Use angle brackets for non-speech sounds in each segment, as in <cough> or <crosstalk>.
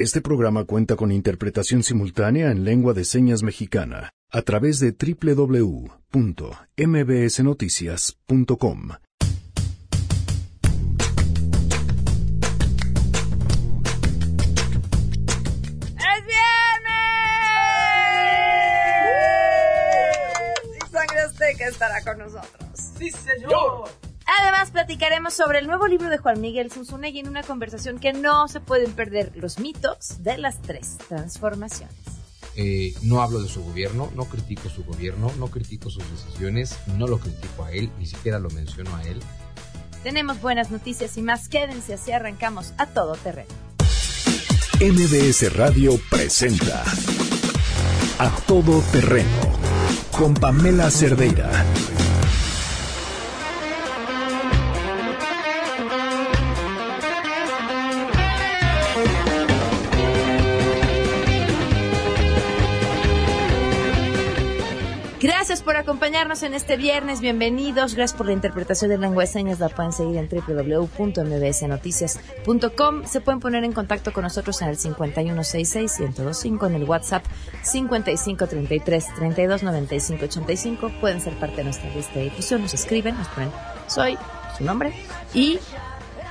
Este programa cuenta con interpretación simultánea en lengua de señas mexicana a través de www.mbsnoticias.com. ¡Es viernes! Y Sangre Azteca estará con nosotros. ¡Sí, señor! Además, platicaremos sobre el nuevo libro de Juan Miguel Zunzunegui en una conversación que no se pueden perder, los mitos de las tres transformaciones. Eh, no hablo de su gobierno, no critico su gobierno, no critico sus decisiones, no lo critico a él, ni siquiera lo menciono a él. Tenemos buenas noticias y más, quédense así arrancamos a todo terreno. MBS Radio presenta A Todo Terreno con Pamela Cerdeira. Gracias por acompañarnos en este viernes. Bienvenidos. Gracias por la interpretación de lengua de señas. La pueden seguir en www.mbsnoticias.com. Se pueden poner en contacto con nosotros en el 5166-1025, en el WhatsApp 5533-329585. Pueden ser parte de nuestra lista de difusión. Nos escriben, nos ponen soy, su nombre y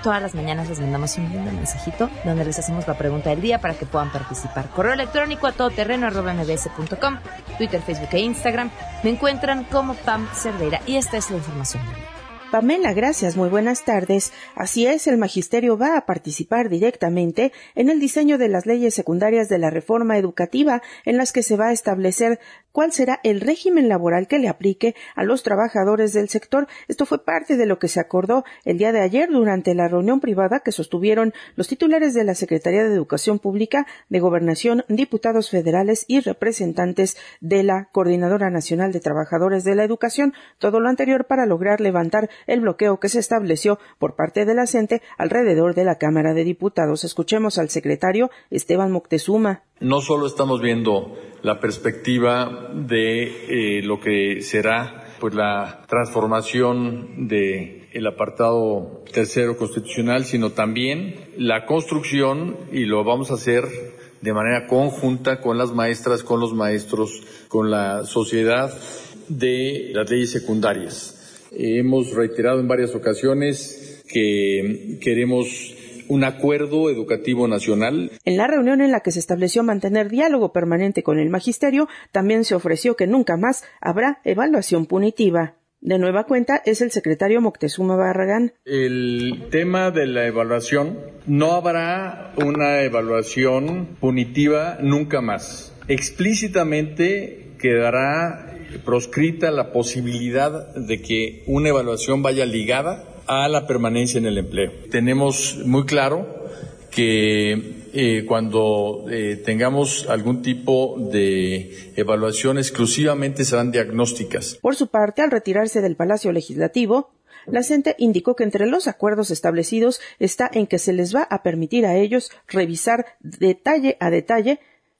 todas las mañanas les mandamos un lindo mensajito donde les hacemos la pregunta del día para que puedan participar. Correo electrónico a todoterreno.mbs.com, Twitter, Facebook e Instagram. Me encuentran como Pam Cerdeira y esta es la información. Pamela, gracias, muy buenas tardes. Así es, el Magisterio va a participar directamente en el diseño de las leyes secundarias de la reforma educativa en las que se va a establecer cuál será el régimen laboral que le aplique a los trabajadores del sector. Esto fue parte de lo que se acordó el día de ayer durante la reunión privada que sostuvieron los titulares de la Secretaría de Educación Pública, de Gobernación, diputados federales y representantes de la Coordinadora Nacional de Trabajadores de la Educación. Todo lo anterior para lograr levantar el bloqueo que se estableció por parte de la CENTE alrededor de la Cámara de Diputados. Escuchemos al secretario Esteban Moctezuma. No solo estamos viendo la perspectiva de eh, lo que será pues la transformación de el apartado tercero constitucional, sino también la construcción y lo vamos a hacer de manera conjunta con las maestras, con los maestros, con la sociedad de las leyes secundarias. Hemos reiterado en varias ocasiones que queremos un acuerdo educativo nacional. En la reunión en la que se estableció mantener diálogo permanente con el magisterio, también se ofreció que nunca más habrá evaluación punitiva. De nueva cuenta es el secretario Moctezuma Barragán. El tema de la evaluación, no habrá una evaluación punitiva nunca más. Explícitamente quedará proscrita la posibilidad de que una evaluación vaya ligada a la permanencia en el empleo. Tenemos muy claro que eh, cuando eh, tengamos algún tipo de evaluación exclusivamente serán diagnósticas. Por su parte, al retirarse del Palacio Legislativo, la CENTE indicó que entre los acuerdos establecidos está en que se les va a permitir a ellos revisar detalle a detalle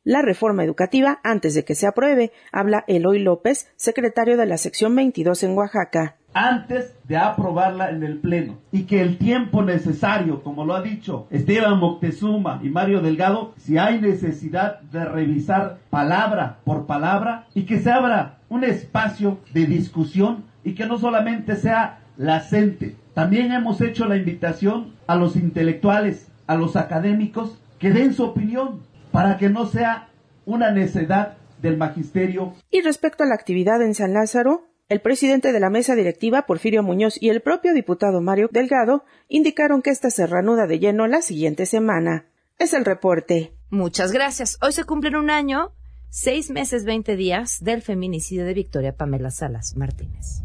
la reforma educativa antes de que se apruebe, habla Eloy López, secretario de la sección 22 en Oaxaca. Antes de aprobarla en el Pleno y que el tiempo necesario, como lo ha dicho Esteban Moctezuma y Mario Delgado, si hay necesidad de revisar palabra por palabra y que se abra un espacio de discusión y que no solamente sea la CENTE. También hemos hecho la invitación a los intelectuales, a los académicos, que den su opinión para que no sea una necedad del magisterio. Y respecto a la actividad en San Lázaro, el presidente de la mesa directiva, Porfirio Muñoz, y el propio diputado Mario Delgado indicaron que esta se reanuda de lleno la siguiente semana. Es el reporte. Muchas gracias. Hoy se cumplen un año, seis meses, veinte días del feminicidio de Victoria Pamela Salas Martínez.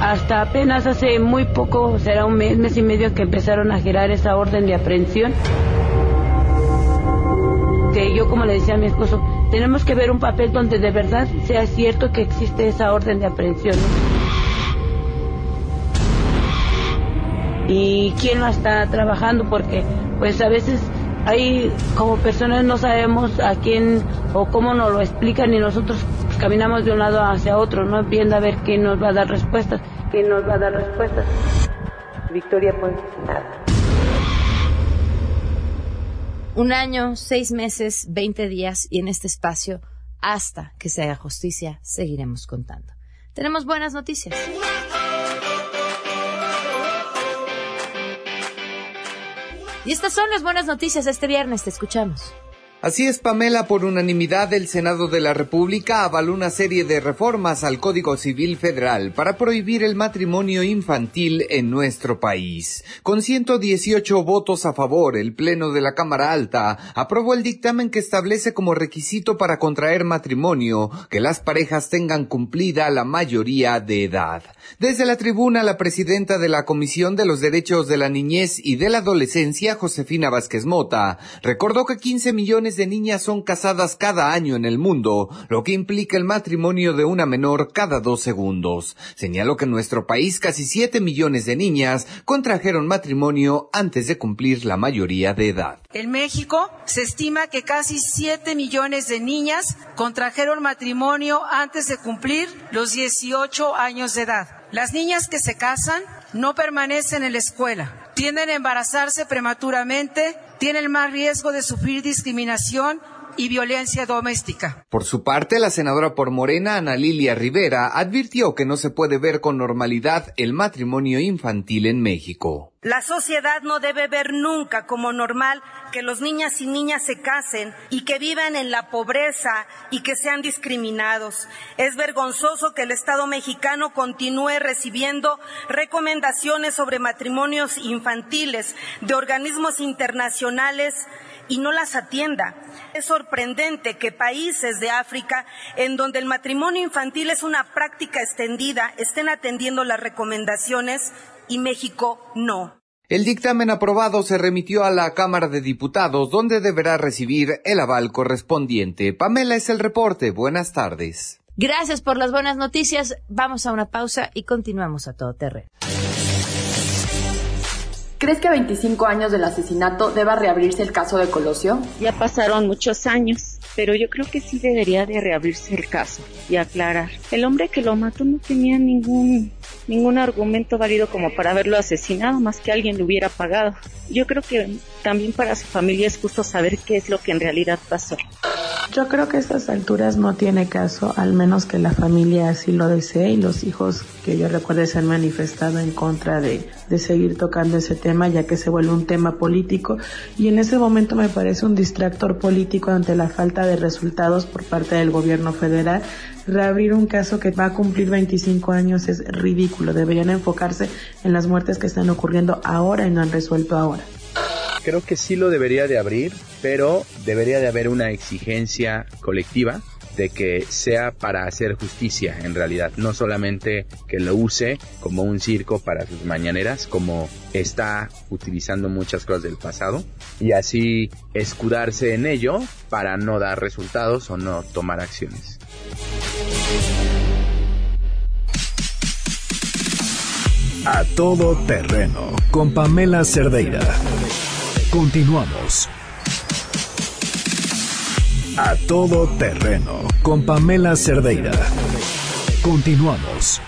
Hasta apenas hace muy poco, será un mes, mes y medio que empezaron a girar esa orden de aprehensión. Que yo, como le decía a mi esposo, tenemos que ver un papel donde de verdad sea cierto que existe esa orden de aprehensión. Y quién lo está trabajando, porque pues a veces hay como personas no sabemos a quién o cómo nos lo explican y nosotros caminamos de un lado hacia otro, no viendo a ver quién nos va a dar respuestas, quién nos va a dar respuestas. Victoria pues nada. Un año, seis meses, veinte días y en este espacio, hasta que se haga justicia, seguiremos contando. Tenemos buenas noticias. Y estas son las buenas noticias este viernes. Te escuchamos. Así es, Pamela, por unanimidad el Senado de la República avaló una serie de reformas al Código Civil Federal para prohibir el matrimonio infantil en nuestro país. Con 118 votos a favor, el Pleno de la Cámara Alta aprobó el dictamen que establece como requisito para contraer matrimonio que las parejas tengan cumplida la mayoría de edad. Desde la tribuna, la presidenta de la Comisión de los Derechos de la Niñez y de la Adolescencia, Josefina Vázquez Mota, recordó que 15 millones de niñas son casadas cada año en el mundo, lo que implica el matrimonio de una menor cada dos segundos. Señaló que en nuestro país casi 7 millones de niñas contrajeron matrimonio antes de cumplir la mayoría de edad. En México se estima que casi 7 millones de niñas contrajeron matrimonio antes de cumplir los 18 años de edad. Las niñas que se casan no permanecen en la escuela, tienden a embarazarse prematuramente, tienen más riesgo de sufrir discriminación y violencia doméstica. Por su parte, la senadora por Morena, Ana Lilia Rivera, advirtió que no se puede ver con normalidad el matrimonio infantil en México. La sociedad no debe ver nunca como normal que los niñas y niñas se casen y que vivan en la pobreza y que sean discriminados. Es vergonzoso que el Estado mexicano continúe recibiendo recomendaciones sobre matrimonios infantiles de organismos internacionales y no las atienda. Es sorprendente que países de África, en donde el matrimonio infantil es una práctica extendida, estén atendiendo las recomendaciones y México no. El dictamen aprobado se remitió a la Cámara de Diputados, donde deberá recibir el aval correspondiente. Pamela es el reporte. Buenas tardes. Gracias por las buenas noticias. Vamos a una pausa y continuamos a todo terreno. ¿Crees que a 25 años del asesinato deba reabrirse el caso de Colosio? Ya pasaron muchos años, pero yo creo que sí debería de reabrirse el caso y aclarar. El hombre que lo mató no tenía ningún ningún argumento válido como para haberlo asesinado, más que alguien le hubiera pagado. Yo creo que también para su familia es justo saber qué es lo que en realidad pasó. Yo creo que a estas alturas no tiene caso, al menos que la familia así lo desee y los hijos que yo recuerde se han manifestado en contra de, de seguir tocando ese tema, ya que se vuelve un tema político y en ese momento me parece un distractor político ante la falta de resultados por parte del gobierno federal. Reabrir un caso que va a cumplir 25 años es ridículo. Deberían enfocarse en las muertes que están ocurriendo ahora y no han resuelto ahora. Creo que sí lo debería de abrir, pero debería de haber una exigencia colectiva de que sea para hacer justicia en realidad, no solamente que lo use como un circo para sus mañaneras, como está utilizando muchas cosas del pasado, y así escudarse en ello para no dar resultados o no tomar acciones. A todo terreno con Pamela Cerdeira. Continuamos. A todo terreno con Pamela Cerdeira. Continuamos.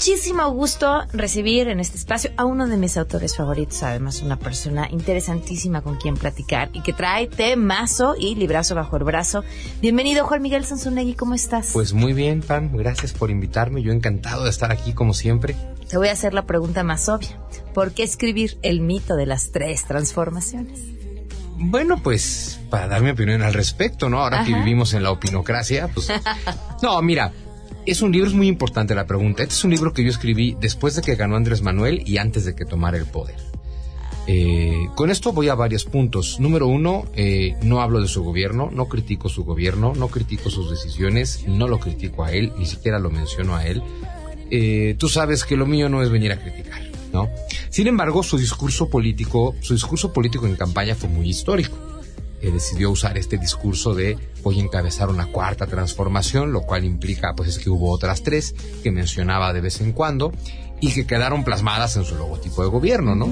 Muchísimo gusto recibir en este espacio a uno de mis autores favoritos, además una persona interesantísima con quien platicar y que trae temazo y librazo bajo el brazo. Bienvenido Juan Miguel Sanzonegui, ¿cómo estás? Pues muy bien, Pam, gracias por invitarme, yo encantado de estar aquí como siempre. Te voy a hacer la pregunta más obvia. ¿Por qué escribir el mito de las tres transformaciones? Bueno, pues para dar mi opinión al respecto, ¿no? Ahora que vivimos en la opinocracia, pues... <laughs> No, mira, es un libro, es muy importante la pregunta. Este es un libro que yo escribí después de que ganó Andrés Manuel y antes de que tomara el poder. Eh, con esto voy a varios puntos. Número uno, eh, no hablo de su gobierno, no critico su gobierno, no critico sus decisiones, no lo critico a él, ni siquiera lo menciono a él. Eh, tú sabes que lo mío no es venir a criticar, ¿no? Sin embargo, su discurso político, su discurso político en campaña fue muy histórico. Eh, decidió usar este discurso de voy a encabezar una cuarta transformación, lo cual implica pues es que hubo otras tres que mencionaba de vez en cuando y que quedaron plasmadas en su logotipo de gobierno, ¿no?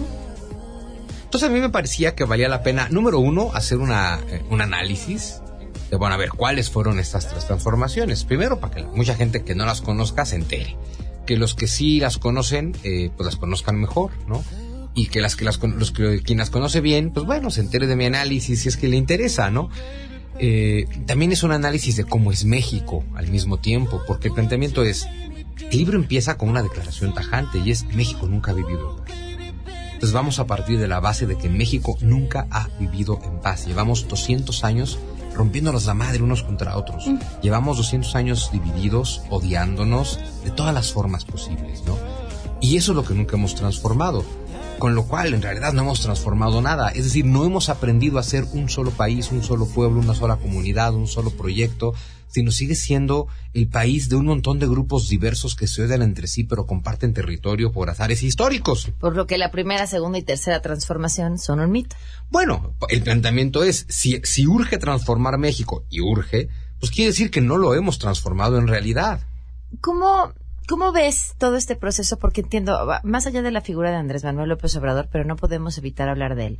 Entonces a mí me parecía que valía la pena, número uno, hacer una, eh, un análisis de, bueno, a ver, cuáles fueron estas tres transformaciones. Primero, para que mucha gente que no las conozca se entere. que los que sí las conocen, eh, pues las conozcan mejor, ¿no? Y que las que las los que quien las conoce bien, pues bueno, se entere de mi análisis si es que le interesa, ¿no? Eh, también es un análisis de cómo es México al mismo tiempo, porque el planteamiento es, el libro empieza con una declaración tajante y es México nunca ha vivido en paz. Entonces vamos a partir de la base de que México nunca ha vivido en paz. Llevamos 200 años rompiéndonos la madre unos contra otros. Mm. Llevamos 200 años divididos, odiándonos de todas las formas posibles, ¿no? Y eso es lo que nunca hemos transformado. Con lo cual, en realidad, no hemos transformado nada. Es decir, no hemos aprendido a ser un solo país, un solo pueblo, una sola comunidad, un solo proyecto, sino sigue siendo el país de un montón de grupos diversos que se odian entre sí, pero comparten territorio por azares históricos. Por lo que la primera, segunda y tercera transformación son un mito. Bueno, el planteamiento es, si, si urge transformar México, y urge, pues quiere decir que no lo hemos transformado en realidad. ¿Cómo, ¿Cómo ves todo este proceso? Porque entiendo, más allá de la figura de Andrés Manuel López Obrador, pero no podemos evitar hablar de él.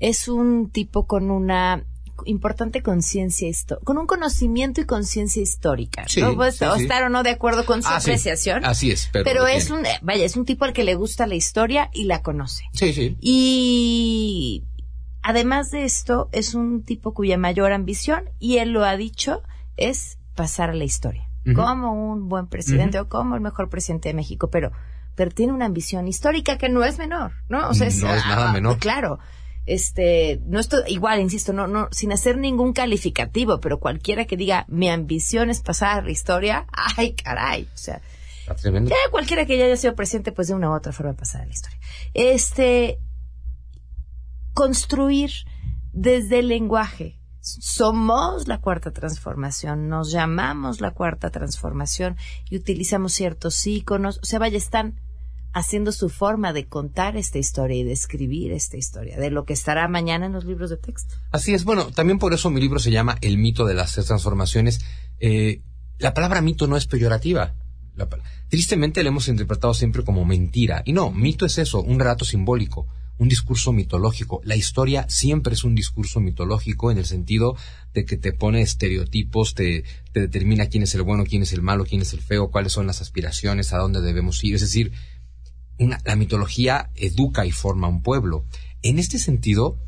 Es un tipo con una importante conciencia con un conocimiento y conciencia histórica. ¿no? Puedes estar o no de acuerdo con su ah, apreciación. Así es, pero, es un, vaya, es un tipo al que le gusta la historia y la conoce. Sí, sí. Y además de esto, es un tipo cuya mayor ambición, y él lo ha dicho, es pasar a la historia. Como un buen presidente o como el mejor presidente de México, pero pero tiene una ambición histórica que no es menor, ¿no? O sea, es, no es nada ah, menor. Claro este, no estoy, igual, insisto, no, no, sin hacer ningún calificativo, pero cualquiera que diga, mi ambición es pasar la historia, ay, caray, o sea, ya cualquiera que ya haya sido presidente, pues de una u otra forma pasar la historia. Este, construir desde el lenguaje. Somos la cuarta transformación, nos llamamos la cuarta transformación y utilizamos ciertos íconos, o sea, vaya, están haciendo su forma de contar esta historia y de escribir esta historia, de lo que estará mañana en los libros de texto. Así es, bueno, también por eso mi libro se llama El mito de las transformaciones. Eh, la palabra mito no es peyorativa. tristemente la hemos interpretado siempre como mentira. Y no, mito es eso, un relato simbólico, un discurso mitológico. La historia siempre es un discurso mitológico en el sentido de que te pone estereotipos, te, te determina quién es el bueno, quién es el malo, quién es el feo, cuáles son las aspiraciones, a dónde debemos ir. Es decir, la mitología educa y forma un pueblo. En este sentido,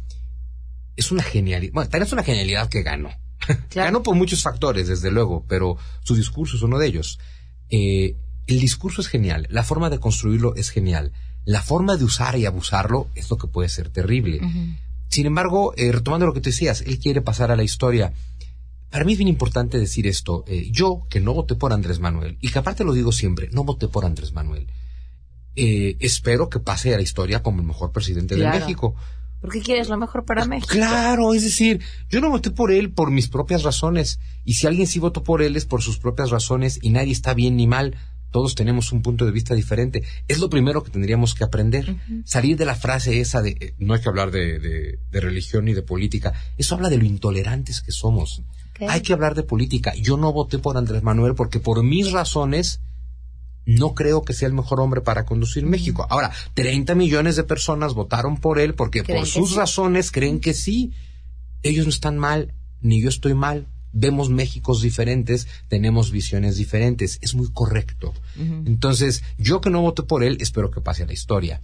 es una genialidad. Bueno, también es una genialidad que ganó. <laughs> ganó por muchos factores, desde luego, pero su discurso es uno de ellos. Eh, el discurso es genial, la forma de construirlo es genial, la forma de usar y abusarlo es lo que puede ser terrible. Sin embargo, eh, retomando lo que te decías, él quiere pasar a la historia. Para mí es bien importante decir esto. Eh, yo, que no voté por Andrés Manuel, y que aparte lo digo siempre, no voté por Andrés Manuel eh, espero que pase a la historia como el mejor presidente de México. Porque quieres lo mejor para México. Claro, es decir, yo no voté por él por mis propias razones. Y si alguien sí votó por él es por sus propias razones y nadie está bien ni mal. Todos tenemos un punto de vista diferente. Es lo primero que tendríamos que aprender. Salir de la frase esa de eh, no hay que hablar de, de, religión ni de política. Eso habla de lo intolerantes que somos. Hay que hablar de política. Yo no voté por Andrés Manuel porque por mis razones no creo que sea el mejor hombre para conducir México. Ahora, 30 millones de personas votaron por él porque por sus razones creen que sí. Ellos no están mal, ni yo estoy mal. Vemos Méxicos diferentes, tenemos visiones diferentes. Es muy correcto. Entonces, yo que no voté por él, espero que pase a la historia.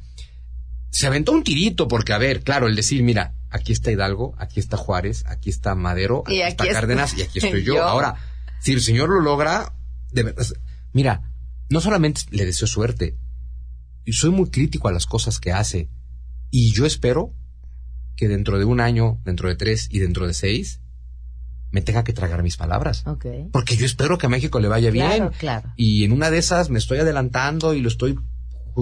Se aventó un tirito porque, a ver, claro, el decir, mira, aquí está Hidalgo, aquí está Juárez, aquí está Madero, aquí, está Cárdenas y aquí <laughs> estoy yo. Ahora, si el señor lo logra, de verdad, mira, no solamente le deseo suerte, soy muy crítico a las cosas que hace. Y yo espero que dentro de un año, dentro de tres y dentro de seis, me tenga que tragar mis palabras. Porque yo espero que a México le vaya bien. Y en una de esas me estoy adelantando y lo estoy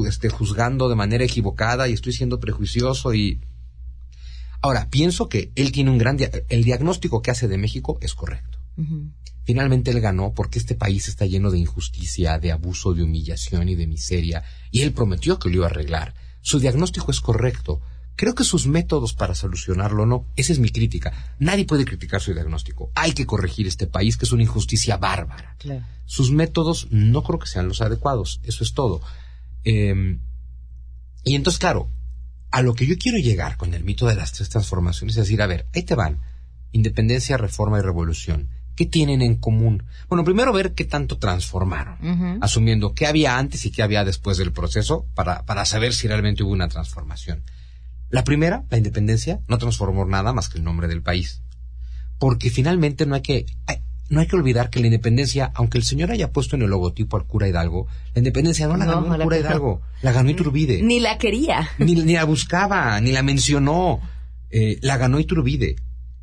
este, juzgando de manera equivocada y estoy siendo prejuicioso y... Ahora, pienso que él tiene un gran... el diagnóstico que hace de México es correcto. Finalmente él ganó porque este país está lleno de injusticia, de abuso, de humillación y de miseria, y él prometió que lo iba a arreglar. Su diagnóstico es correcto. Creo que sus métodos para solucionarlo no. Esa es mi crítica. Nadie puede criticar su diagnóstico. Hay que corregir este país, que es una injusticia bárbara. Sus métodos no creo que sean los adecuados. Eso es todo. Em, y entonces, claro, a lo que yo quiero llegar con el mito de las tres transformaciones es decir, a ver, ahí te van. Independencia, reforma y revolución ¿Qué tienen en común? Bueno, primero ver qué tanto transformaron, asumiendo qué había antes y qué había después del proceso para, para saber si realmente hubo una transformación. La primera, la independencia, no transformó nada más que el nombre del país. Porque finalmente no hay que, no hay que olvidar que la independencia, aunque el señor haya puesto en el logotipo al cura Hidalgo, la independencia no la ganó el cura Hidalgo, la ganó Iturbide. Ni la quería. Ni, la <laughs> buscaba, ni la mencionó. Eh, la ganó Iturbide.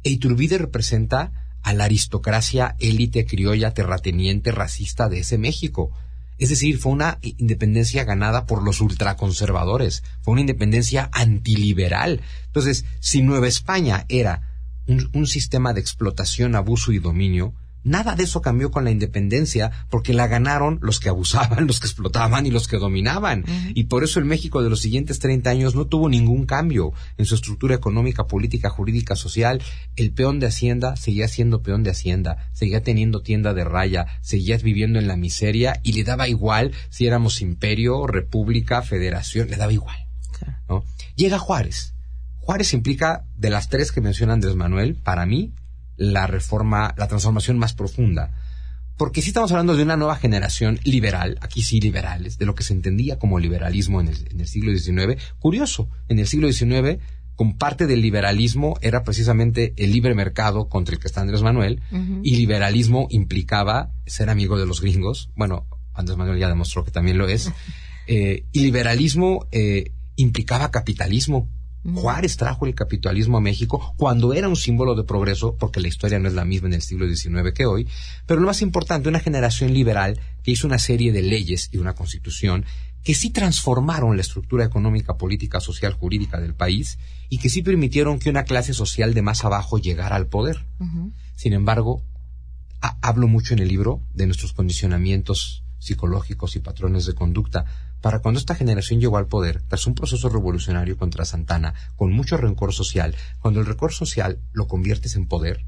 E Iturbide representa a la aristocracia élite criolla terrateniente racista de ese México. Es decir, fue una independencia ganada por los ultraconservadores, fue una independencia antiliberal. Entonces, si Nueva España era un, sistema de explotación, abuso y dominio, Nada de eso cambió con la independencia porque la ganaron los que abusaban, los que explotaban y los que dominaban. Y por eso el México de los siguientes 30 años no tuvo ningún cambio en su estructura económica, política, jurídica, social. El peón de Hacienda seguía siendo peón de Hacienda, seguía teniendo tienda de raya, seguía viviendo en la miseria y le daba igual si éramos imperio, república, federación, le daba igual. ¿no? Llega Juárez. Juárez implica, de las tres que menciona Andrés Manuel, para mí, la reforma, la transformación más profunda. Porque si estamos hablando de una nueva generación liberal, aquí sí liberales, de lo que se entendía como liberalismo en el, siglo XIX. Curioso, en el siglo XIX, con parte del liberalismo era precisamente el libre mercado contra el que está Andrés Manuel, y liberalismo implicaba ser amigo de los gringos. Bueno, Andrés Manuel ya demostró que también lo es. <laughs> Eh, y liberalismo eh, implicaba capitalismo. Juárez trajo el capitalismo a México cuando era un símbolo de progreso, porque la historia no es la misma en el siglo XIX que hoy, pero lo más importante, una generación liberal que hizo una serie de leyes y una constitución que sí transformaron la estructura económica, política, social, jurídica del país y que sí permitieron que una clase social de más abajo llegara al poder. Sin embargo, hablo mucho en el libro de nuestros condicionamientos psicológicos y patrones de conducta, para cuando esta generación llegó al poder, tras un proceso revolucionario contra Santana, con mucho rencor social, cuando el rencor social lo conviertes en poder,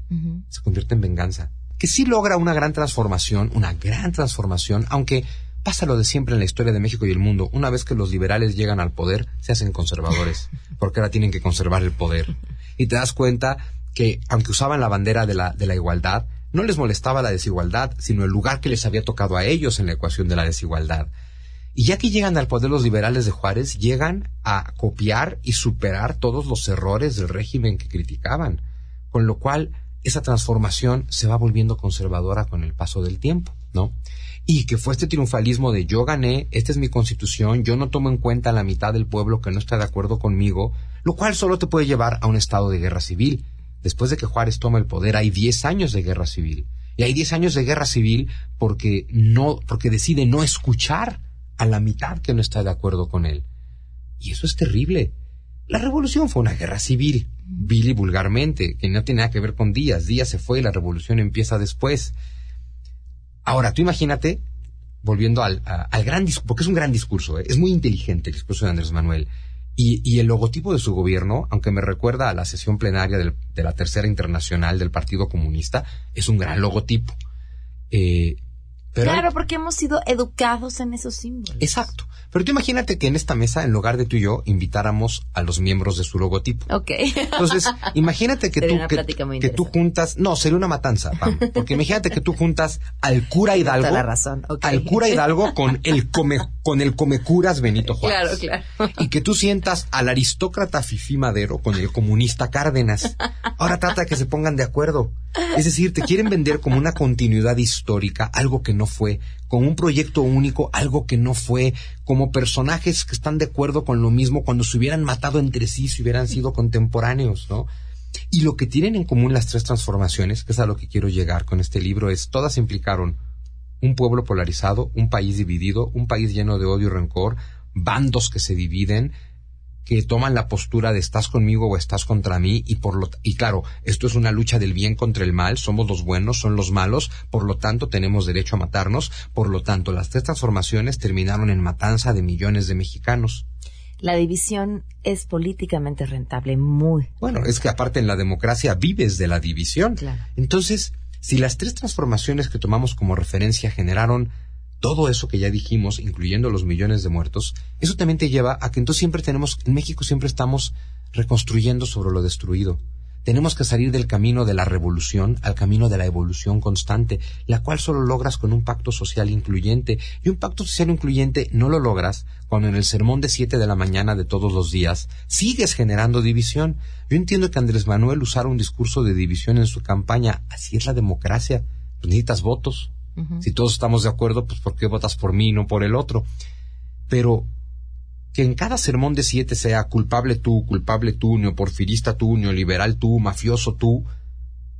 se convierte en venganza. Que sí logra una gran transformación, una gran transformación, aunque pasa lo de siempre en la historia de México y el mundo. Una vez que los liberales llegan al poder, se hacen conservadores, <laughs> porque ahora tienen que conservar el poder. Y te das cuenta que, aunque usaban la bandera de la, de la igualdad, no les molestaba la desigualdad, sino el lugar que les había tocado a ellos en la ecuación de la desigualdad. Y ya que llegan al poder los liberales de Juárez, llegan a copiar y superar todos los errores del régimen que criticaban, con lo cual esa transformación se va volviendo conservadora con el paso del tiempo, ¿no? Y que fue este triunfalismo de yo gané, esta es mi constitución, yo no tomo en cuenta la mitad del pueblo que no está de acuerdo conmigo, lo cual solo te puede llevar a un estado de guerra civil. Después de que Juárez toma el poder hay 10 años de guerra civil. Y hay 10 años de guerra civil porque no, porque decide no escuchar a la mitad que no está de acuerdo con él. Y eso es terrible. La revolución fue una guerra civil, vil y vulgarmente, que no tiene nada que ver con Díaz. Díaz se fue y la revolución empieza después. Ahora, tú imagínate, volviendo al, al gran discurso, porque es un gran discurso, ¿eh? es muy inteligente el discurso de Andrés Manuel. Y, y, el logotipo de su gobierno, aunque me recuerda a la sesión plenaria de la Tercera Internacional del Partido Comunista, es un gran logotipo. Eh, claro, porque hemos sido educados en esos símbolos. Exacto. Pero tú imagínate que en esta mesa, en lugar de tú y yo, invitáramos a los miembros de su logotipo. Ok. Entonces, imagínate que <laughs> tú, que, tú juntas, no, sería una matanza, porque imagínate que tú juntas al cura <laughs> Hidalgo, la razón. al cura Hidalgo con el <laughs> come, con el comecuras Benito Juárez. Claro, claro. Y que tú sientas al aristócrata Fifi Madero con el comunista Cárdenas. Ahora trata de que se pongan de acuerdo. Es decir, te quieren vender como una continuidad histórica, algo que no fue, como un proyecto único, algo que no fue, como personajes que están de acuerdo con lo mismo cuando se hubieran matado entre sí, si hubieran sido contemporáneos, ¿no? Y lo que tienen en común las tres transformaciones, que es a lo que quiero llegar con este libro, es todas implicaron un pueblo polarizado, un país dividido, un país lleno de odio y rencor, bandos que se dividen, que toman la postura de estás conmigo o estás contra mí y por lo y claro, esto es una lucha del bien contra el mal, somos los buenos, son los malos, por lo tanto tenemos derecho a matarnos, por lo tanto las tres transformaciones terminaron en matanza de millones de mexicanos. La división es políticamente rentable, muy. Bueno, es que aparte en la democracia vives de la división. Entonces, si las tres transformaciones que tomamos como referencia generaron todo eso que ya dijimos, incluyendo los millones de muertos, eso también te lleva a que entonces siempre tenemos, en México siempre estamos reconstruyendo sobre lo destruido. Tenemos que salir del camino de la revolución al camino de la evolución constante, la cual solo logras con un pacto social incluyente. Y un pacto social incluyente no lo logras cuando en el sermón de siete de la mañana de todos los días sigues generando división. Yo entiendo que Andrés Manuel usara un discurso de división en su campaña. Así es la democracia. Pues necesitas votos. Si todos estamos de acuerdo, pues ¿por qué votas por mí y no por el otro? Pero que en cada sermón de siete sea culpable tú, culpable tú, neoporfirista tú, neoliberal tú, mafioso tú.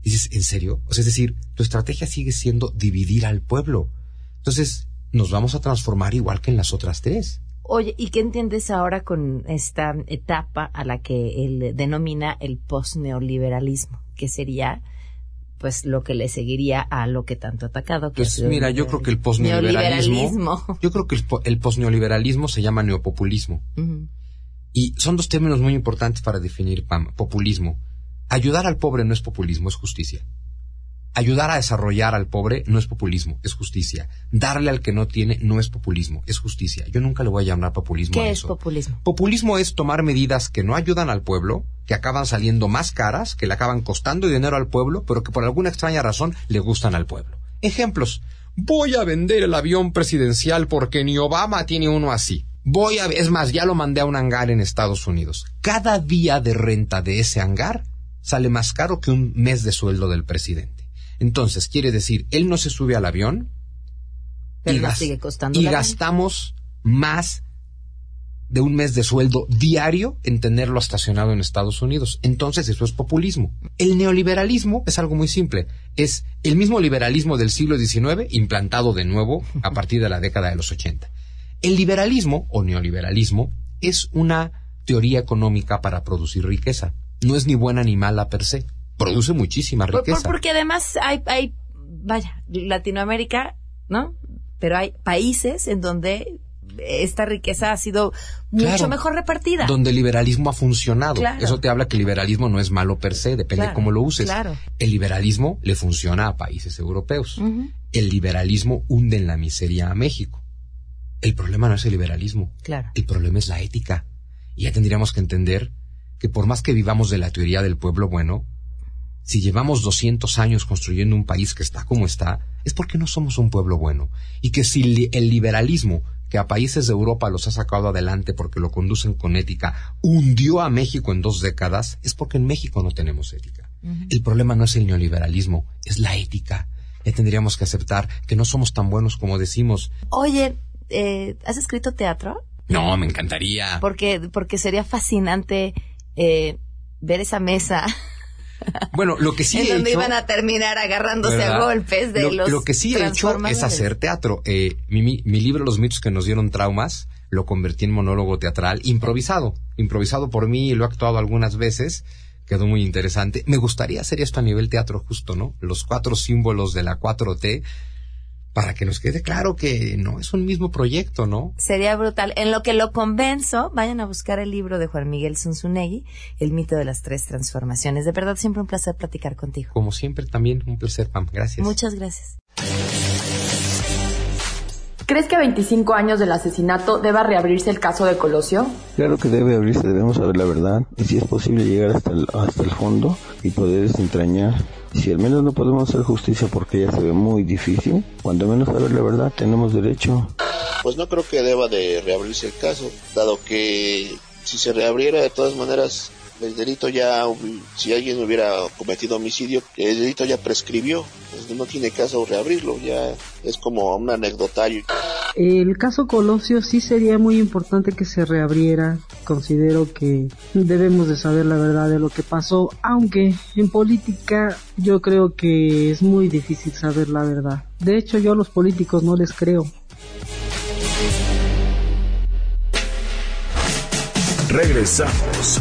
Dices, ¿en serio? O sea, es decir, tu estrategia sigue siendo dividir al pueblo. Entonces, nos vamos a transformar igual que en las otras tres. Oye, ¿y qué entiendes ahora con esta etapa a la que él denomina el postneoliberalismo? Que sería pues lo que le seguiría a lo que tanto ha atacado. Que pues mira, yo creo que el posneoliberalismo, yo creo que el, el posneoliberalismo se llama neopopulismo. Y son dos términos muy importantes para definir populismo. Ayudar al pobre no es populismo, es justicia. Ayudar a desarrollar al pobre no es populismo, es justicia. Darle al que no tiene no es populismo, es justicia. Yo nunca le voy a llamar populismo ¿Qué a es populismo? Populismo es tomar medidas que no ayudan al pueblo, que acaban saliendo más caras, que le acaban costando dinero al pueblo, pero que por alguna extraña razón le gustan al pueblo. Ejemplos. Voy a vender el avión presidencial porque ni Obama tiene uno así. Voy a, es más, ya lo mandé a un hangar en Estados Unidos. Cada día de renta de ese hangar sale más caro que un mes de sueldo del presidente. Entonces, quiere decir, él no se sube al avión Pero y, nos gas- sigue costando y gastamos más de un mes de sueldo diario en tenerlo estacionado en Estados Unidos. Entonces eso es populismo. El neoliberalismo es algo muy simple. Es el mismo liberalismo del siglo XIX implantado de nuevo a partir de la década de los 80. El liberalismo o neoliberalismo es una teoría económica para producir riqueza. No es ni buena ni mala per se. Produce muchísima Por- por- riqueza. porque además hay, hay, vaya, Latinoamérica, ¿no? Pero hay países en donde esta riqueza ha sido mucho Claro. mejor repartida. donde el liberalismo ha funcionado. Claro. Eso te habla que el liberalismo no es malo per se, depende Claro, de cómo lo uses. claro. El liberalismo le funciona a países europeos. El liberalismo hunde en la miseria a México. El problema no es el liberalismo, Claro. el problema es la ética. Y ya tendríamos que entender que por más que vivamos de la teoría del pueblo bueno, si llevamos 200 años construyendo un país que está como está, es porque no somos un pueblo bueno. Y que si el liberalismo, que a países de Europa los ha sacado adelante porque lo conducen con ética, hundió a México en dos décadas, es porque en México no tenemos ética. El problema no es el neoliberalismo, es la ética. Ya tendríamos que aceptar que no somos tan buenos como decimos. Oye, eh, ¿has escrito teatro? No, me encantaría. Porque, porque sería fascinante eh, ver esa mesa <laughs> <laughs> Bueno, lo que sí en he donde hecho- iban a terminar agarrándose ¿verdad? a golpes de lo, los lo que sí he hecho es hacer teatro. Eh, mi, mi- mi libro Los mitos que nos dieron traumas lo convertí en monólogo teatral improvisado. Improvisado por mí y lo he actuado algunas veces. Quedó muy interesante. Me gustaría hacer esto a nivel teatro justo, ¿no? Los cuatro símbolos de la 4T para que nos quede claro que no es un mismo proyecto, ¿no? Sería brutal. En lo que lo convenzo, vayan a buscar el libro de Juan Miguel Zunzunegui, El mito de las tres transformaciones. De verdad, siempre un placer platicar contigo. Como siempre, también un placer, Pam. Gracias. Muchas gracias. ¿Crees que a 25 años del asesinato deba reabrirse el caso de Colosio? Claro que debe abrirse, debemos saber la verdad y si es posible llegar hasta el, hasta el fondo y poder desentrañar. Si al menos no podemos hacer justicia porque ya se ve muy difícil, cuando menos saber la verdad tenemos derecho. Pues no creo que deba de reabrirse el caso, dado que si se reabriera de todas maneras el delito ya, si alguien hubiera cometido homicidio, el delito ya prescribió, pues no tiene caso reabrirlo, ya es como un anecdotario. El caso Colosio sí sería muy importante que se reabriera. Considero que debemos de saber la verdad de lo que pasó, aunque en política yo creo que es muy difícil saber la verdad. De hecho, yo a los políticos no les creo. Regresamos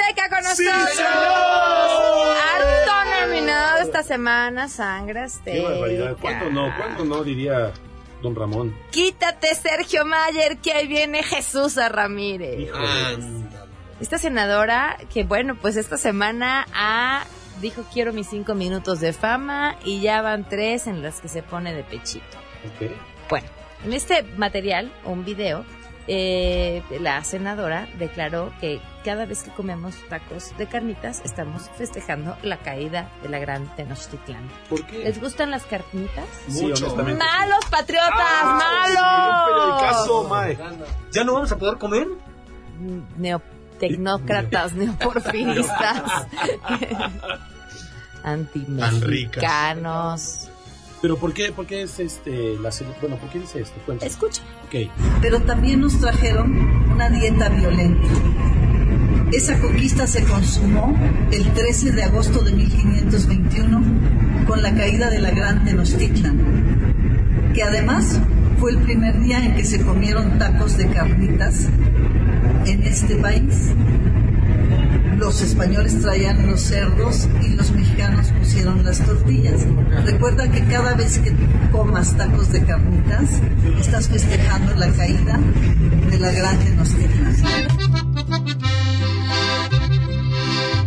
Azteca con ¡Sí, nosotros. Harto nominado esta semana, Sangre Azteca. Qué barbaridad. ¿Cuánto no? ¿Cuánto no? Diría don Ramón. Quítate, Sergio Mayer, que ahí viene Jesús a Ramírez. Esta senadora que, bueno, pues esta semana ha, dijo quiero mis cinco minutos de fama y ya van tres en las que se pone de pechito. Bueno, en este material, un video, eh, la senadora declaró que cada vez que comemos tacos de carnitas estamos festejando la caída de la gran Tenochtitlán. ¿Por qué? ¿Les gustan las carnitas? Sí, honestamente. ¡Malos, patriotas! Ah, sí, ¡Malos! mae. ¿Ya no vamos a poder comer? Neotecnócratas, neoporfiristas, <laughs> <laughs> antimexicanos. Pero ¿por qué, por qué es este la bueno, ¿por qué dice esto? Cuéntame. Escucha. Ok. pero también nos trajeron una dieta violenta. Esa conquista se consumó el 13 de agosto de 1521 con la caída de la Gran Tenochtitlan, que además fue el primer día en que se comieron tacos de carnitas en este país. Los españoles traían los cerdos y los mexicanos pusieron las tortillas. Recuerda que cada vez que comas tacos de carnitas, estás festejando la caída de la gran Tenochtitlan.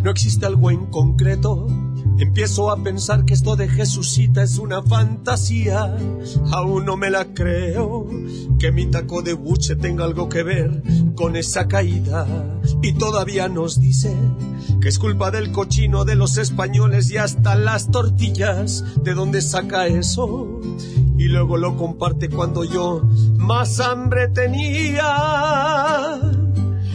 No existe algo en concreto. Empiezo a pensar que esto de Jesucita es una fantasía. Aún no me la creo. Que mi taco de buche tenga algo que ver con esa caída. Y todavía nos dice que es culpa del cochino de los españoles y hasta las tortillas. ¿De dónde saca eso? Y luego lo comparte cuando yo más hambre tenía.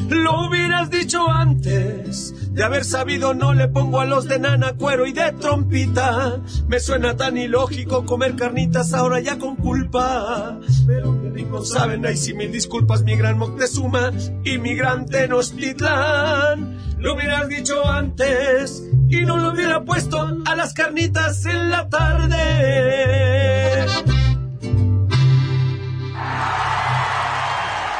Lo hubieras dicho antes. De haber sabido no le pongo a los de nana, cuero y de trompita. Me suena tan ilógico comer carnitas ahora ya con culpa. Pero qué rico saben, ay sí mil disculpas mi gran Moctezuma y mi gran Tenochtitlán. Lo hubieras dicho antes y no lo hubiera puesto a las carnitas en la tarde.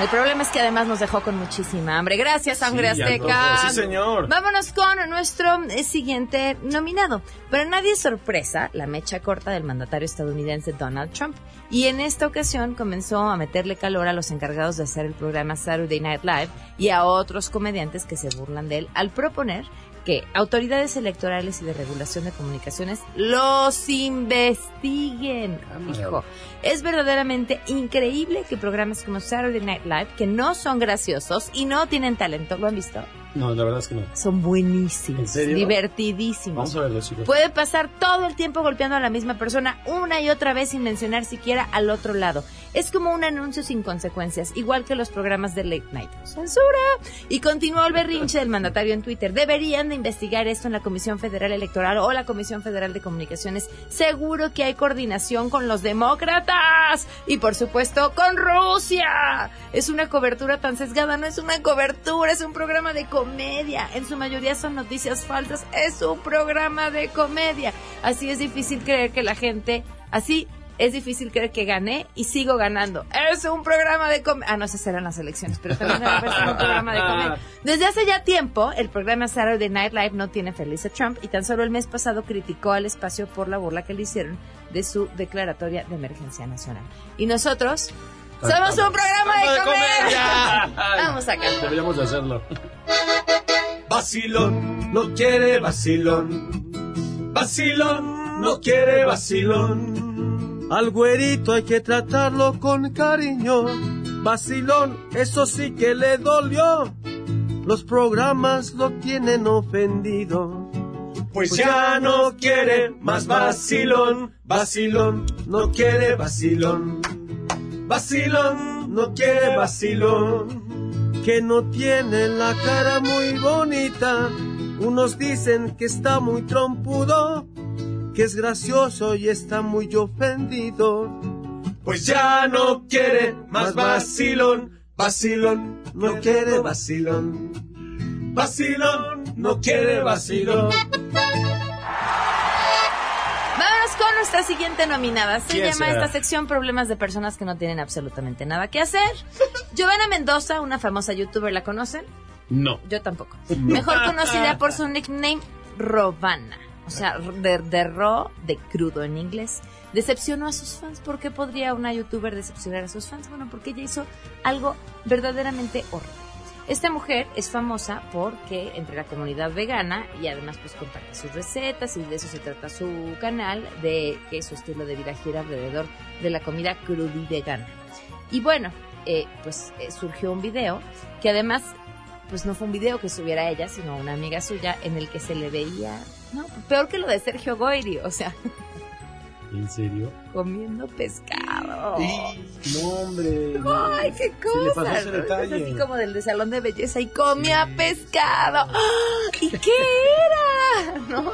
El problema es que además nos dejó con muchísima hambre. Gracias, Sangre Sí, Azteca. Sí, señor. Vámonos con nuestro eh, siguiente nominado. Para nadie es sorpresa la mecha corta del mandatario estadounidense Donald Trump. Y en esta ocasión comenzó a meterle calor a los encargados de hacer el programa Saturday Night Live y a otros comediantes que se burlan de él al proponer que autoridades electorales y de regulación de comunicaciones los investiguen. Dijo, es verdaderamente increíble que programas como Saturday Night Live, que no son graciosos y no tienen talento, ¿lo han visto? No, la verdad es que no. Son buenísimos, ¿En serio? divertidísimos. Vamos a verlo, chicos. Puede pasar todo el tiempo golpeando a la misma persona una y otra vez sin mencionar siquiera al otro lado. Es como un anuncio sin consecuencias, igual que los programas de late night. ¡Censura! Y continuó el berrinche del mandatario en Twitter. Deberían de investigar esto en la Comisión Federal Electoral o la Comisión Federal de Comunicaciones. Seguro que hay coordinación con los demócratas y por supuesto con Rusia. Es una cobertura tan sesgada, no es una cobertura, es un programa de comedia. En su mayoría son noticias falsas, es un programa de comedia. Así es difícil creer que la gente, así es difícil creer que gané y sigo ganando. Es un programa de comedia. Ah, no, esas serán las elecciones, pero también va a ser un programa de comedia. <laughs> Desde hace ya tiempo, el programa Saturday Night Live no tiene feliz a Trump y tan solo el mes pasado criticó al espacio por la burla que le hicieron de su declaratoria de emergencia nacional. Y nosotros somos un programa de comedia. <laughs> Vamos acá. Deberíamos de hacerlo. Vacilón, no quiere vacilón. Vacilón, no quiere vacilón. Al güerito hay que tratarlo con cariño. Vacilón, eso sí que le dolió. Los programas lo tienen ofendido. Pues ya no quiere más vacilón. Vacilón, no quiere vacilón. Vacilón, no quiere vacilón. Que no tiene la cara muy bonita. Unos dicen que está muy trompudo, que es gracioso y está muy ofendido. Pues ya no quiere más vacilón, vacilón, no quiere vacilón. Vacilón, no quiere vacilón. Con nuestra siguiente nominada. Se ¿Quién llama será? esta sección Problemas de personas que no tienen absolutamente nada que hacer. <laughs> Giovanna Mendoza, una famosa youtuber, ¿la conocen? No. Yo tampoco. <laughs> Mejor conocida por su <laughs> nickname Robana. O sea, de, de ro, de crudo en inglés. Decepcionó a sus fans. ¿Por qué podría una youtuber decepcionar a sus fans? Bueno, porque ella hizo algo verdaderamente horrible. Esta mujer es famosa porque entre la comunidad vegana y además pues comparte sus recetas y de eso se trata su canal, de que su estilo de vida gira alrededor de la comida crudi vegana. Y bueno, eh, pues eh, surgió un video que además pues no fue un video que subiera ella, sino una amiga suya en el que se le veía, no, peor que lo de Sergio Goyri, o sea, <laughs> ¿En serio? comiendo pescado. No, hombre. Ay, qué Se le pasó cosa. ese ¿no? Es así como del de salón de belleza y comía pescado. ¿Y qué era? <laughs> ¿No?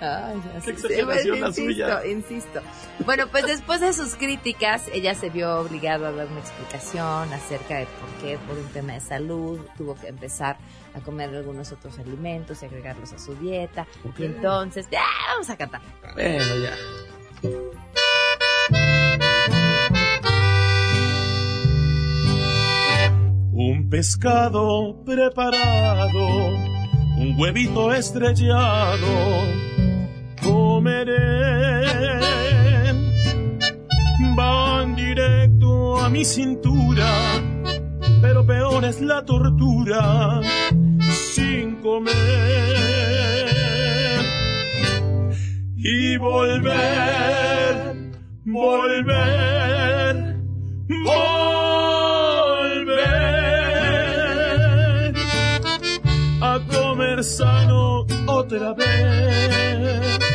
Ay, Qué la insisto, suya. insisto. Bueno, pues después de sus críticas, ella se vio obligada a dar una explicación acerca de por qué, por un tema de salud, tuvo que empezar a comer algunos otros alimentos y agregarlos a su dieta. Y entonces, ¡ah! vamos a cantar. Bueno, ya. Un pescado preparado, un huevito estrellado, comeré. Van directo a mi cintura, pero peor es la tortura sin comer y volver, volver, volver a comer sano otra vez.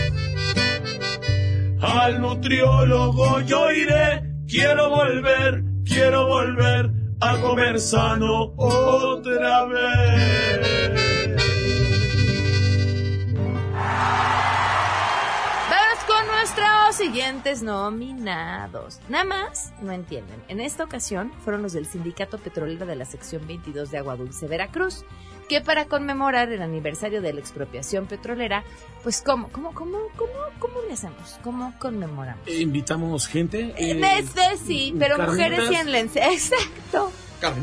Al nutriólogo yo iré, quiero volver, quiero volver a comer sano otra vez. Nuestros siguientes nominados. Nada más, no entienden. En esta ocasión fueron los del Sindicato Petrolero de la sección 22 de Agua Dulce, Veracruz, que para conmemorar el aniversario de la expropiación petrolera, pues ¿cómo, cómo, cómo, cómo, cómo le hacemos? ¿Cómo conmemoramos? Eh, Invitamos gente. eh, Este sí, pero mujeres y en lencería. <laughs> Exacto.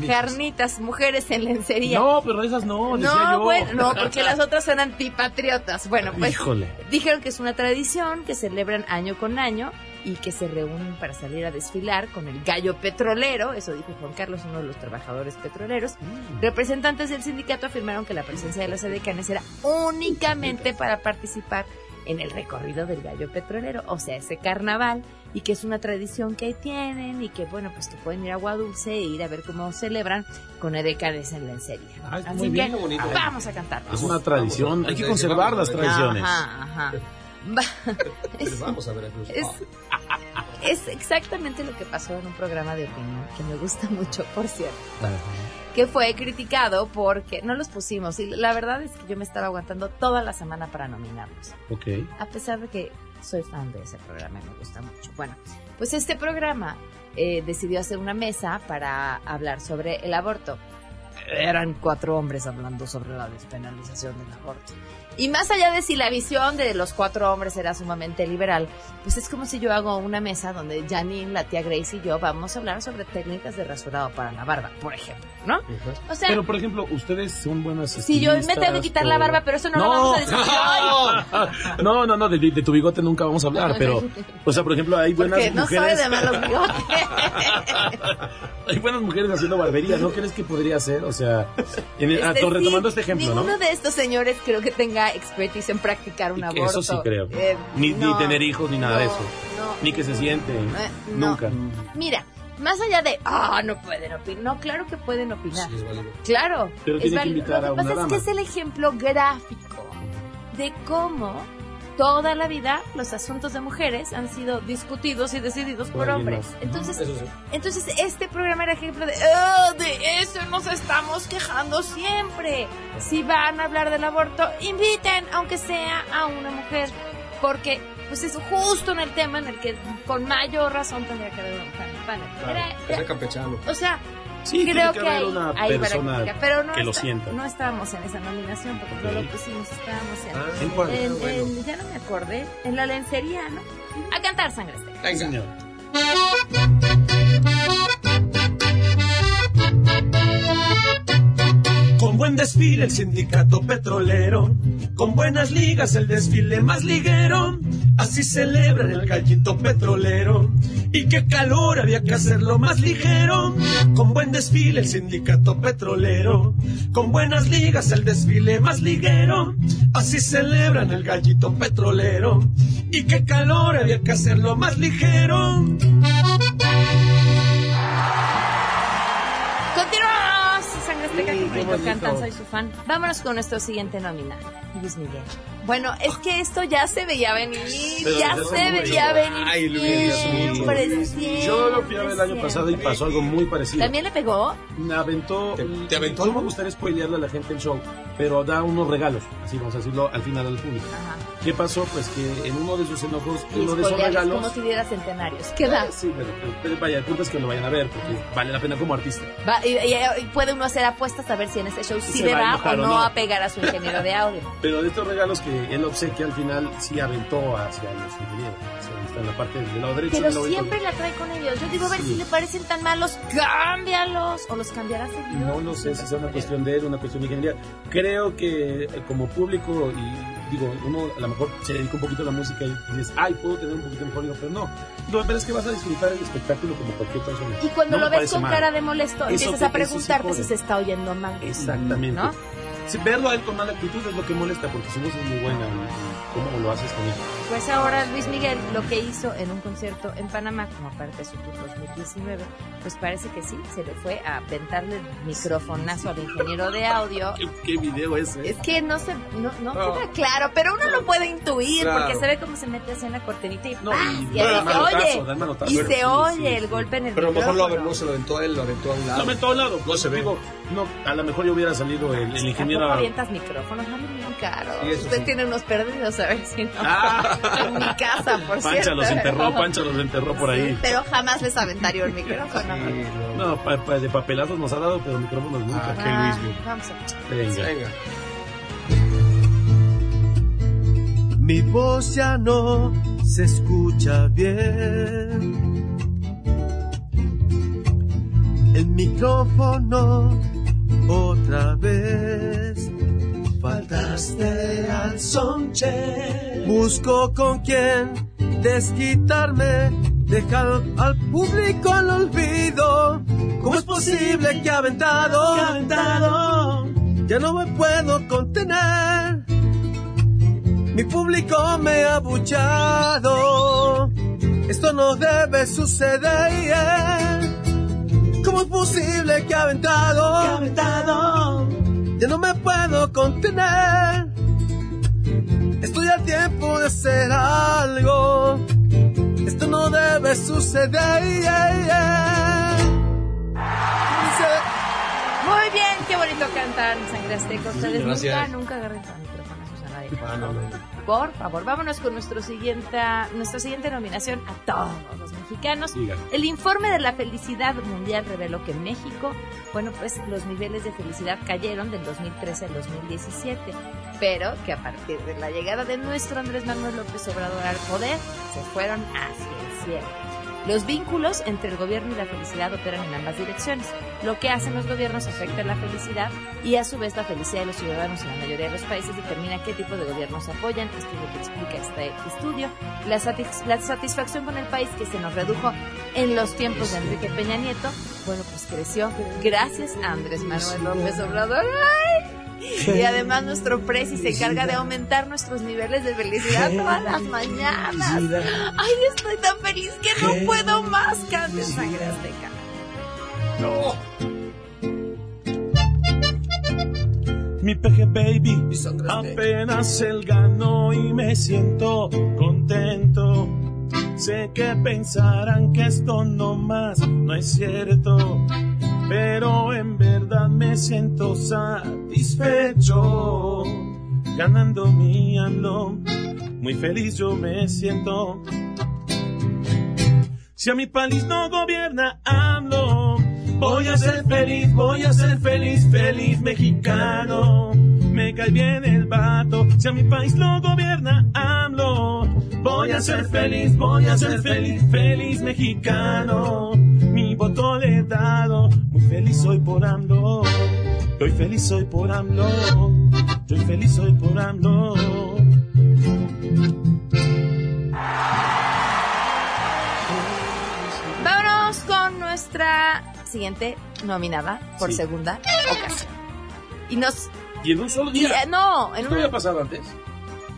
Carnitas. mujeres en lencería. No, pero esas no, decía No, yo. bueno, no, porque las otras son antipatriotas. Bueno, pues Híjole. dijeron que es una tradición que celebran año con año y que se reúnen para salir a desfilar con el gallo petrolero, eso dijo Juan Carlos, uno de los trabajadores petroleros. Representantes del sindicato afirmaron que la presencia de las edecanes era únicamente para participar en el recorrido del gallo petrolero, o sea, ese carnaval, y que es una tradición que ahí tienen y que, bueno, pues que pueden ir a Agua Dulce e ir a ver cómo celebran con edecanes en lencería. Está Así muy bien, que vamos a cantar. Es una tradición, hay que conservar las tradiciones. Ajá, ajá. Va- <laughs> es, Vamos a ver a es, es exactamente lo que pasó en un programa de opinión que me gusta mucho, por cierto. Que fue criticado porque no los pusimos. Y la verdad es que yo me estaba aguantando toda la semana para nominarlos. Ok. A pesar de que soy fan de ese programa y me gusta mucho. Bueno, pues este programa eh, decidió hacer una mesa para hablar sobre el aborto. Eran cuatro hombres hablando sobre la despenalización del aborto. Y más allá de si la visión de los cuatro hombres era sumamente liberal, pues es como si yo hago una mesa donde Janine, la tía Grace y yo vamos a hablar sobre técnicas de rasurado para la barba, por ejemplo, ¿no? O sea, pero por ejemplo, ustedes son buenas si yo me tengo que quitar la barba, pero eso no, lo vamos a discutir <laughs> hoy. No, no, no, de, de tu bigote nunca vamos a hablar, pero, o sea, por ejemplo, hay buenas Porque no soy mujeres. de malos <laughs> bigotes. hay buenas mujeres haciendo barbería, ¿no crees que podría ser? O sea, en el- ah, Este, to- retomando este ejemplo, ¿no? Ninguno de estos señores creo que tenga expertise en practicar un aborto. Eso sí creo. Eh, ni, ni tener hijos ni nada de eso. no. Ni que se siente. Eh. Nunca. Mira, más allá de, ah, no pueden opinar. No, claro que pueden opinar. Claro. Pero es que Lo que pasa es que es el ejemplo gráfico de cómo toda la vida los asuntos de mujeres han sido discutidos y decididos por, hombres. Entonces, Eso sí. entonces este programa era ejemplo de, "Ah, de eso nos estamos quejando siempre. Si van a hablar del aborto, inviten, aunque sea a una mujer, porque pues es justo en el tema en el que con mayor razón tendría que haber una mujer el panel. Era- campechano. o sea, Sí, creo que que, hay, una hay persona pero no, que lo sienta. no estábamos en esa nominación porque no Ok. lo pusimos, estábamos en, Ah, ¿en cuál? en- Ah, bueno. en- ya no me acordé, en la lencería, ¿no? A cantar sangre. Sí, señor. Buen desfile el sindicato petrolero, con buenas ligas el desfile más liguero, así celebran el gallito petrolero. Y qué calor había que hacerlo más ligero, con buen desfile el sindicato petrolero, con buenas ligas el desfile más liguero, así celebran el gallito petrolero. Y qué calor había que hacerlo más ligero. Azteca, Sí, qué bonito soy su fan. Vámonos con nuestro siguiente nómina, Luis Miguel. Bueno, es que esto ya se veía venir, Pero ya se veía venir Ay, Luis, siempre, siempre, Yo lo fui a ver el año pasado y pasó algo muy parecido. ¿También le pegó? Me aventó. te aventó No me gustaría spoilearle a la gente el show, pero da unos regalos, así vamos a decirlo al final al público. ¿Qué pasó? Pues que en uno de sus enojos, Y uno de esos regalos. como si diera centenarios. ¿Qué da? Sí, pero, pero vaya, el punto es que lo vayan a ver porque vale la pena como artista. Va, y, y- y puede uno hacer apuestas a ver si en ese show sí Se le va enojar o no, no. a pegar a su ingeniero de audio. <laughs> Pero de estos regalos que él obsequia al final sí aventó hacia los ingenieros, está en la parte del lado derecho. del Pero lado siempre la trae con ellos. Yo digo, a ver Sí. si le parecen tan malos, cámbialos. O los cambiará seguido. No lo sé si es una cuestión de él, una cuestión de ingeniería. Creo que eh, como público, y digo, uno a lo mejor se dedica un poquito a la música y dices, ay, puedo tener un poquito mejor, pero no. No, pero es que vas a disfrutar el espectáculo como cualquier persona. Y cuando No lo ves con mal. cara de molesto, Eso empiezas a sí preguntarte si se está oyendo mal. Exactamente. ¿No? Sí, verlo a él con mala actitud es lo que molesta, porque su voz es muy buena. y- y ¿Cómo lo haces con él? Pues ahora Luis Miguel lo que hizo en un concierto en Panamá como parte de su tour 2019, pues parece que sí, se le fue a aventarle el microfonazo al ingeniero de audio. <laughs> ¿Qué, qué video es? eh? Es que no se, no, no No. queda claro, pero uno lo puede intuir Claro. porque se ve cómo se mete así en la cortinita y, No, ¡paz! y y ahí da se oye, da manotazo. y Bueno, se sí, oye sí, el sí. golpe en el Pero a lo mejor lo, no se lo aventó a él, lo aventó a un lado. Lo aventó a un lado. No se ve. Digo, no, a lo mejor yo hubiera salido el, el ingeniero. Tampoco avientas micrófonos, vale bien caro. Sí, Usted sí. tiene unos perdidos, a ver si no. Ah. en mi casa, por Pancha cierto. los enterró, Pancha los enterró por ahí. Pero jamás les aventaría el micrófono. No, pa- pa- de papelazos nos ha dado, pero micrófonos nunca. Ah, vamos a Venga. Mi voz ya no se escucha bien. El micrófono otra vez. Faltaste al sonche. Busco con quién desquitarme. Dejar al público al olvido. ¿Cómo es posible que ha aventado? Que aventado. Ya no me puedo contener. Mi público me ha buchado. Esto no debe suceder. ¿Cómo es posible que ha aventado? Que ha aventado. Ya no me puedo contener. Estoy a tiempo de hacer algo. Esto no debe suceder. Muy bien, qué bonito cantar Sangre Azteca. Ustedes gracias. nunca, nunca agarren su micrófono a nadie. Por favor. Vámonos con nuestro siguiente, nuestra siguiente nominación a todos los mexicanos. El informe de la felicidad mundial reveló que en México, bueno, pues los niveles de felicidad cayeron del 2013 al 2017, pero que a partir de la llegada de nuestro Andrés Manuel López Obrador al poder, se fueron hacia el cielo. Los vínculos entre el gobierno y la felicidad operan en ambas direcciones. Lo que hacen los gobiernos afecta la felicidad y a su vez la felicidad de los ciudadanos en la mayoría de los países determina qué tipo de gobiernos apoyan. Esto es lo que explica este estudio. La, la satisfacción con el país que se nos redujo en los tiempos de Enrique Peña Nieto, bueno, pues creció gracias a Andrés Manuel López Obrador. ¡Ay! Y además nuestro presi se encarga de aumentar nuestros niveles de felicidad todas las mañanas. Ay, estoy tan feliz que no puedo más. Cante sangre azteca. No. Mi peje baby, apenas él ganó y me siento contento. Sé que pensarán que esto no más no es cierto, pero en verdad me siento satisfecho. Ganando mi AMLO, muy feliz yo me siento. Si a mi país no gobierna AMLO, voy a ser feliz, voy a ser feliz, feliz mexicano. Me cae bien el vato, si a mi país no gobierna AMLO, voy a ser feliz, voy a ser feliz, feliz mexicano. He dado, muy feliz soy por AMLO. Yo feliz soy por AMLO, yo feliz soy por AMLO. Vámonos con nuestra siguiente nominada por Sí. segunda ocasión. Y nos... ¿Y en un solo y, día? eh, no, en ¿Esto una- había pasado antes?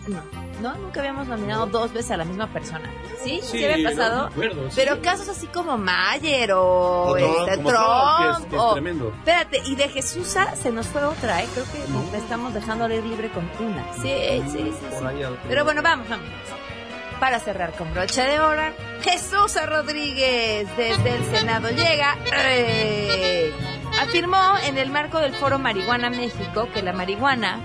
No, no, nunca habíamos nominado dos veces a la misma persona. ¿Sí? Sí, Sí, había no pasado. me acuerdo, sí. Pero casos así como Mayer o, O Trump, este, Trump. Trump, que es- que es o- tremendo. Espérate, y de Jesusa se nos fue otra, ¿eh? Creo que le estamos dejando ir libre con una. Sí, sí, sí. sí. Pero bueno, vamos, vamos. Para cerrar con broche de oro, Jesús Rodríguez desde el Senado llega. ¡eh! Afirmó en el marco del Foro Marihuana México que la marihuana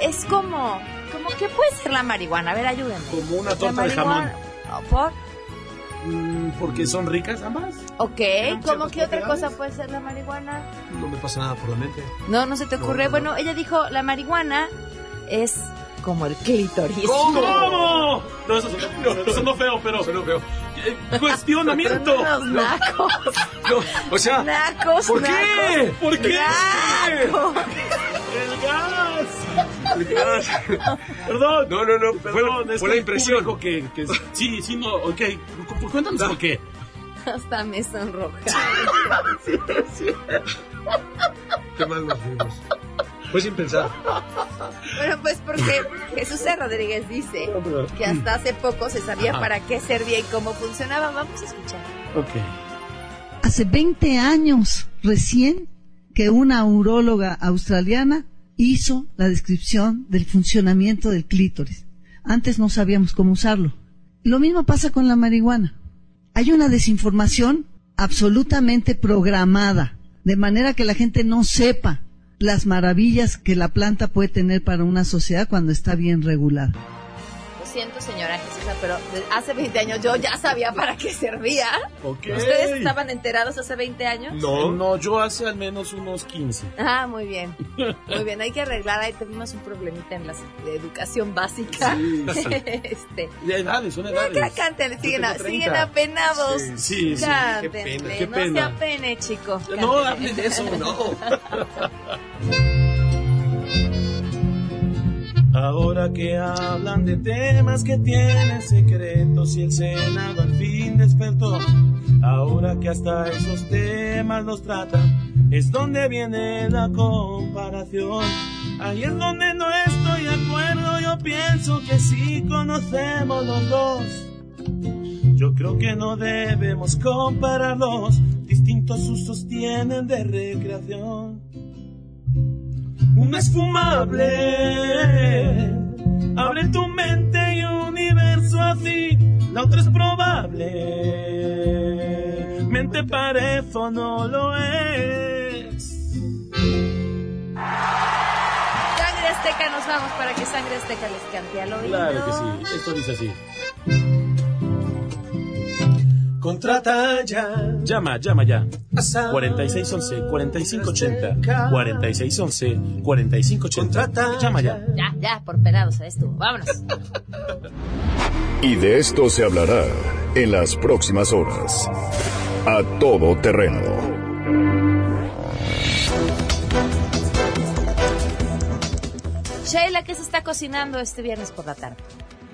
es como, como ¿qué puede ser la marihuana? A ver, ayúdenme. Como una torta de jamón. ¿Por? Mm, Porque son ricas ambas. Ok, ¿cómo qué otra cosa puede ser la marihuana? No me pasa nada por la mente. No, no se te ocurre. Bueno, ella dijo, la marihuana es como el clítoris. ¿Cómo? No, eso, no, eso no feo, pero... feo. Eh, Cuestionamiento. Unos nacos. O sea, Nacos, ¿por qué? nacos. ¿Por qué? Nacos. El gas. <laughs> Perdón. No, no, no. Perdón, fue la impresión. Que, que, sí, sí, no, ok. Cu- Cuéntanos por qué. Hasta me sonroja. <laughs> Qué mal nos vimos. Fue sin pensar. Bueno, pues porque Jesús C. Rodríguez dice que hasta hace poco se sabía Ajá. para qué servía y cómo funcionaba. Vamos a escuchar. Ok. Hace 20 años recién que una uróloga australiana hizo la descripción del funcionamiento del clítoris. Antes no sabíamos cómo usarlo. Lo mismo pasa con la marihuana. Hay una desinformación absolutamente programada, de manera que la gente no sepa las maravillas que la planta puede tener para una sociedad cuando está bien regulada. Siento, señora Jesús, pero de- hace 20 años yo ya sabía para qué servía. Ok. ¿Ustedes estaban enterados hace 20 años? No, no, yo hace al menos unos 15. Ah, muy bien. Muy bien, hay que arreglar. Ahí tuvimos un problemita en la de educación básica. Sí, sí. <laughs> este, De edades, son Ya, edades. ya canten, siguen, siguen 30. apenados. Sí, sí, sí, Cántenle, qué pena, qué no pena. se apene, chico. No, Cántenle. hable de eso, no. <laughs> Ahora que hablan de temas que tienen secretos y el Senado al fin despertó, ahora que hasta esos temas los tratan, es donde viene la comparación. Ahí es donde no estoy de acuerdo, yo pienso que sí conocemos los dos. Yo creo que no debemos compararlos, distintos usos tienen de recreación. Uno es fumable, abre tu mente y universo así, la otra es probable, mente parece o no lo es. Sangre Azteca, nos vamos para que Sangre Azteca les cante al oído. Claro que sí, esto dice así. Contrata ya. Llama, llama ya. 4611 4580 4611 4580. Llama ya. Ya, ya, por pedados a esto. Vámonos. Y de esto se hablará en las próximas horas. A todo terreno. Sheila, ¿qué se está cocinando este viernes por la tarde?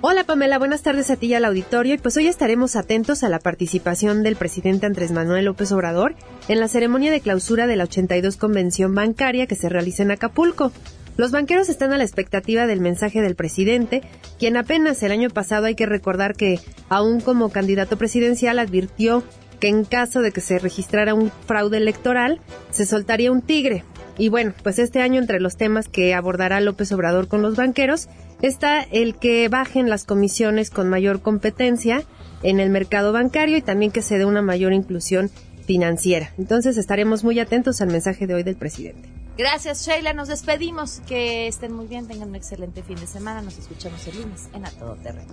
Hola Pamela, buenas tardes a ti y al auditorio. Y pues hoy estaremos atentos a la participación del presidente Andrés Manuel López Obrador en la ceremonia de clausura de la 82 Convención Bancaria que se realiza en Acapulco. Los banqueros están a la expectativa del mensaje del presidente, quien apenas el año pasado hay que recordar que, aún como candidato presidencial, advirtió que en caso de que se registrara un fraude electoral, se soltaría un tigre. Y bueno, pues este año entre los temas que abordará López Obrador con los banqueros está el que bajen las comisiones con mayor competencia en el mercado bancario y también que se dé una mayor inclusión financiera. Entonces estaremos muy atentos al mensaje de hoy del presidente. Gracias, Sheila. Nos despedimos. Que estén muy bien, tengan un excelente fin de semana. Nos escuchamos el lunes en A Todo Terreno.